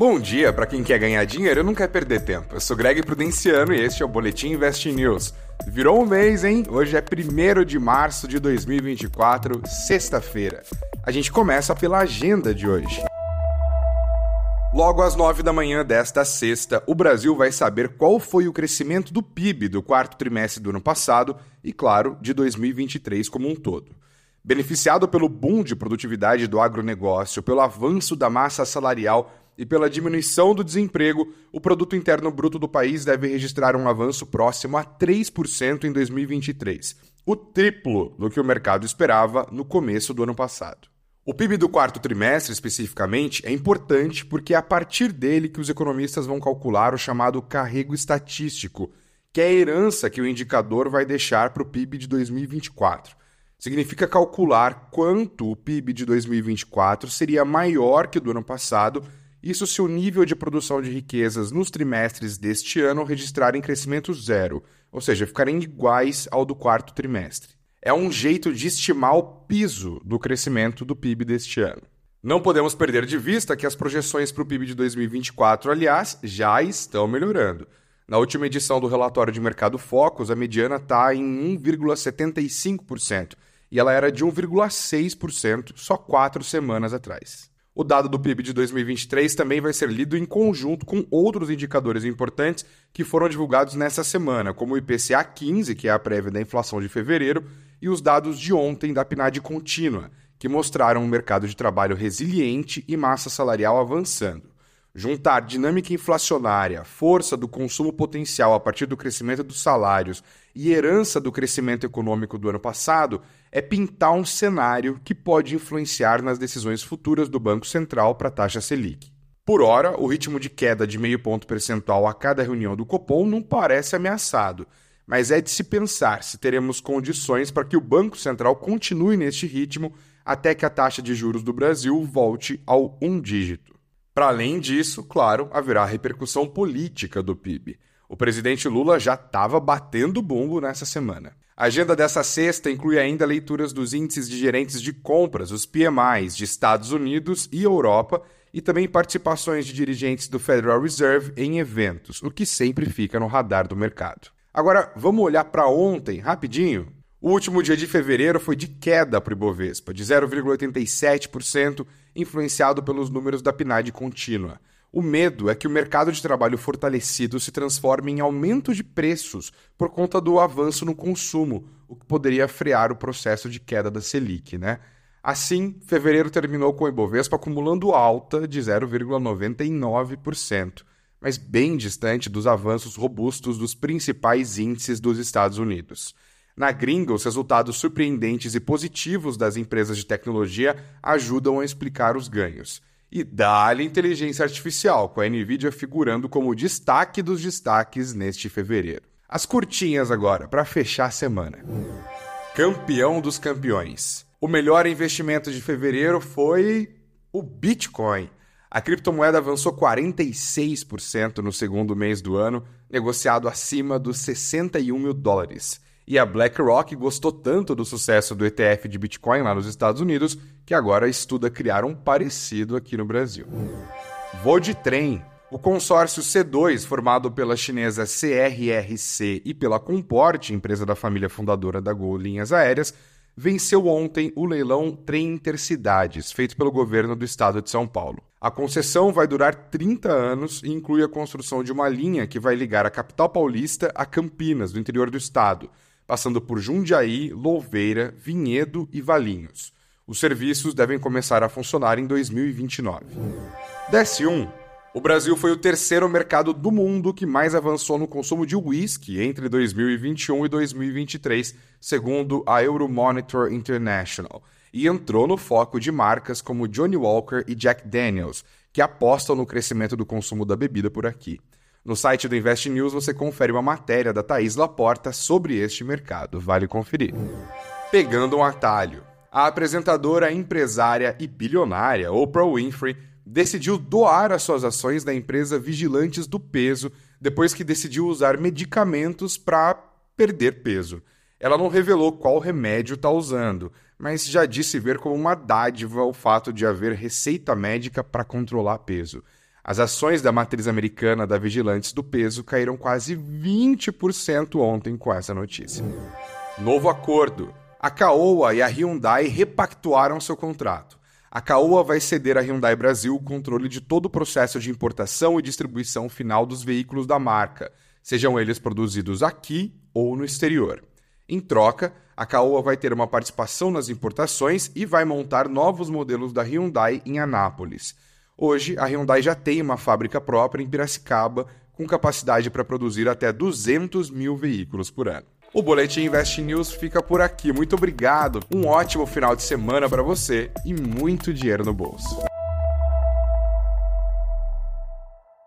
Bom dia para quem quer ganhar dinheiro e não quer perder tempo. Eu sou Greg Prudenciano e este é o Boletim Invest News. Virou um mês, hein? Hoje é 1 de março de 2024, sexta-feira. A gente começa pela agenda de hoje. Logo às 9 da manhã desta sexta, o Brasil vai saber qual foi o crescimento do PIB do quarto trimestre do ano passado e, claro, de 2023 como um todo. Beneficiado pelo boom de produtividade do agronegócio, pelo avanço da massa salarial e pela diminuição do desemprego, o produto interno bruto do país deve registrar um avanço próximo a 3% em 2023, o triplo do que o mercado esperava no começo do ano passado. O PIB do quarto trimestre, especificamente, é importante porque é a partir dele que os economistas vão calcular o chamado carrego estatístico, que é a herança que o indicador vai deixar para o PIB de 2024. Significa calcular quanto o PIB de 2024 seria maior que o do ano passado isso se o nível de produção de riquezas nos trimestres deste ano registrarem crescimento zero, ou seja, ficarem iguais ao do quarto trimestre. É um jeito de estimar o piso do crescimento do PIB deste ano. Não podemos perder de vista que as projeções para o PIB de 2024, aliás, já estão melhorando. Na última edição do relatório de mercado Focus, a mediana está em 1,75% e ela era de 1,6% só quatro semanas atrás. O dado do PIB de 2023 também vai ser lido em conjunto com outros indicadores importantes que foram divulgados nessa semana, como o IPCA 15, que é a prévia da inflação de fevereiro, e os dados de ontem da PNAD contínua, que mostraram um mercado de trabalho resiliente e massa salarial avançando. Juntar dinâmica inflacionária, força do consumo potencial a partir do crescimento dos salários e herança do crescimento econômico do ano passado é pintar um cenário que pode influenciar nas decisões futuras do Banco Central para a taxa Selic. Por hora, o ritmo de queda de meio ponto percentual a cada reunião do Copom não parece ameaçado, mas é de se pensar se teremos condições para que o Banco Central continue neste ritmo até que a taxa de juros do Brasil volte ao um dígito. Para além disso, claro, haverá repercussão política do PIB. O presidente Lula já estava batendo bumbo nessa semana. A agenda dessa sexta inclui ainda leituras dos índices de gerentes de compras, os PMIs, de Estados Unidos e Europa, e também participações de dirigentes do Federal Reserve em eventos, o que sempre fica no radar do mercado. Agora, vamos olhar para ontem, rapidinho? O último dia de fevereiro foi de queda para o Ibovespa, de 0,87%, influenciado pelos números da PNAD contínua. O medo é que o mercado de trabalho fortalecido se transforme em aumento de preços por conta do avanço no consumo, o que poderia frear o processo de queda da Selic, né? Assim, fevereiro terminou com o Ibovespa acumulando alta de 0,99%, mas bem distante dos avanços robustos dos principais índices dos Estados Unidos. Na gringa, os resultados surpreendentes e positivos das empresas de tecnologia ajudam a explicar os ganhos. E dá-lhe inteligência artificial, com a Nvidia figurando como destaque dos destaques neste fevereiro. As curtinhas agora, para fechar a semana. Campeão dos campeões. O melhor investimento de fevereiro foi o Bitcoin. A criptomoeda avançou 46% no segundo mês do ano, negociado acima dos 61 mil dólares. E a BlackRock gostou tanto do sucesso do ETF de Bitcoin lá nos Estados Unidos que agora estuda criar um parecido aqui no Brasil. Vou de trem. O consórcio C2, formado pela chinesa CRRC e pela Comport, empresa da família fundadora da Gol Linhas Aéreas, venceu ontem o leilão Trem Intercidades, feito pelo governo do estado de São Paulo. A concessão vai durar 30 anos e inclui a construção de uma linha que vai ligar a capital paulista a Campinas, do interior do estado, passando por Jundiaí, Louveira, Vinhedo e Valinhos. Os serviços devem começar a funcionar em 2029. Desce 1. O Brasil foi o terceiro mercado do mundo que mais avançou no consumo de uísque entre 2021 e 2023, segundo a Euromonitor International, e entrou no foco de marcas como Johnny Walker e Jack Daniels, que apostam no crescimento do consumo da bebida por aqui. No site do Invest News você confere uma matéria da Thaís Laporta sobre este mercado. Vale conferir. Pegando um atalho. A apresentadora, empresária e bilionária Oprah Winfrey decidiu doar as suas ações da empresa Vigilantes do Peso depois que decidiu usar medicamentos para perder peso. Ela não revelou qual remédio está usando, mas já disse ver como uma dádiva o fato de haver receita médica para controlar peso. As ações da matriz americana da Vigilantes do Peso caíram quase 20% ontem com essa notícia. Novo acordo. A Caoa e a Hyundai repactuaram seu contrato. A Caoa vai ceder à Hyundai Brasil o controle de todo o processo de importação e distribuição final dos veículos da marca, sejam eles produzidos aqui ou no exterior. Em troca, a Caoa vai ter uma participação nas importações e vai montar novos modelos da Hyundai em Anápolis. Hoje, a Hyundai já tem uma fábrica própria em Piracicaba, com capacidade para produzir até 200 mil veículos por ano. O Boletim Invest News fica por aqui. Muito obrigado, um ótimo final de semana para você e muito dinheiro no bolso.